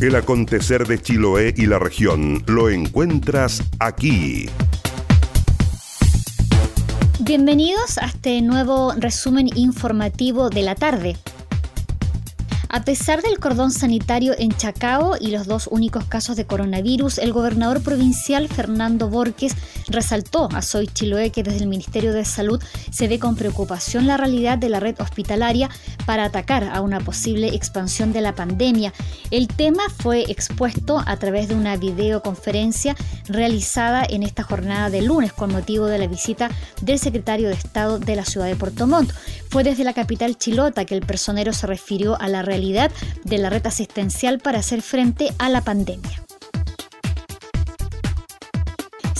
El acontecer de Chiloé y la región lo encuentras aquí. Bienvenidos a este nuevo resumen informativo de la tarde. A pesar del cordón sanitario en Chacao y los dos únicos casos de coronavirus, el gobernador provincial Fernando Borges resaltó a Soy Chiloé que desde el Ministerio de Salud se ve con preocupación la realidad de la red hospitalaria para atacar a una posible expansión de la pandemia. El tema fue expuesto a través de una videoconferencia realizada en esta jornada de lunes con motivo de la visita del secretario de Estado de la ciudad de Puerto Montt. Fue desde la capital chilota que el personero se refirió a la realidad de la red asistencial para hacer frente a la pandemia.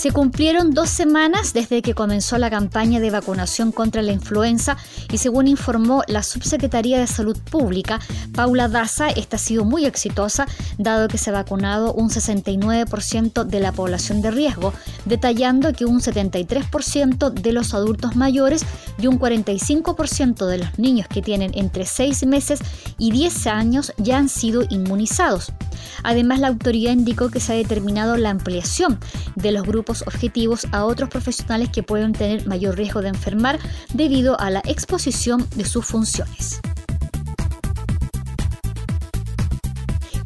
Se cumplieron dos semanas desde que comenzó la campaña de vacunación contra la influenza y según informó la Subsecretaría de Salud Pública, Paula Daza, esta ha sido muy exitosa dado que se ha vacunado un 69% de la población de riesgo, detallando que un 73% de los adultos mayores y un 45% de los niños que tienen entre 6 meses y 10 años ya han sido inmunizados. Además, la autoridad indicó que se ha determinado la ampliación de los grupos objetivos a otros profesionales que pueden tener mayor riesgo de enfermar debido a la exposición de sus funciones.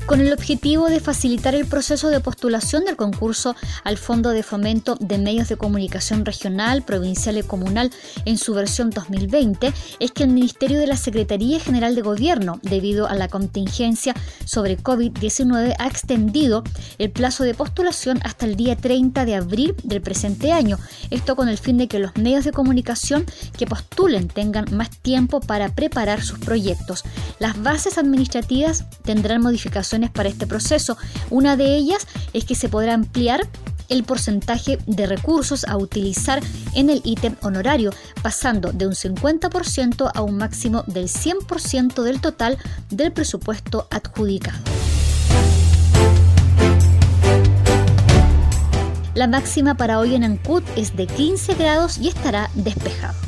Con el objetivo de facilitar el proceso de postulación del concurso al Fondo de Fomento de Medios de Comunicación Regional, Provincial y Comunal en su versión 2020, es que el Ministerio de la Secretaría General de Gobierno, debido a la contingencia sobre COVID-19, ha extendido el plazo de postulación hasta el día 30 de abril del presente año. Esto con el fin de que los medios de comunicación que postulen tengan más tiempo para preparar sus proyectos. Las bases administrativas tendrán modificaciones para este proceso. Una de ellas es que se podrá ampliar el porcentaje de recursos a utilizar en el ítem honorario, pasando de un 50% a un máximo del 100% del total del presupuesto adjudicado. La máxima para hoy en Ancud es de 15 grados y estará despejado.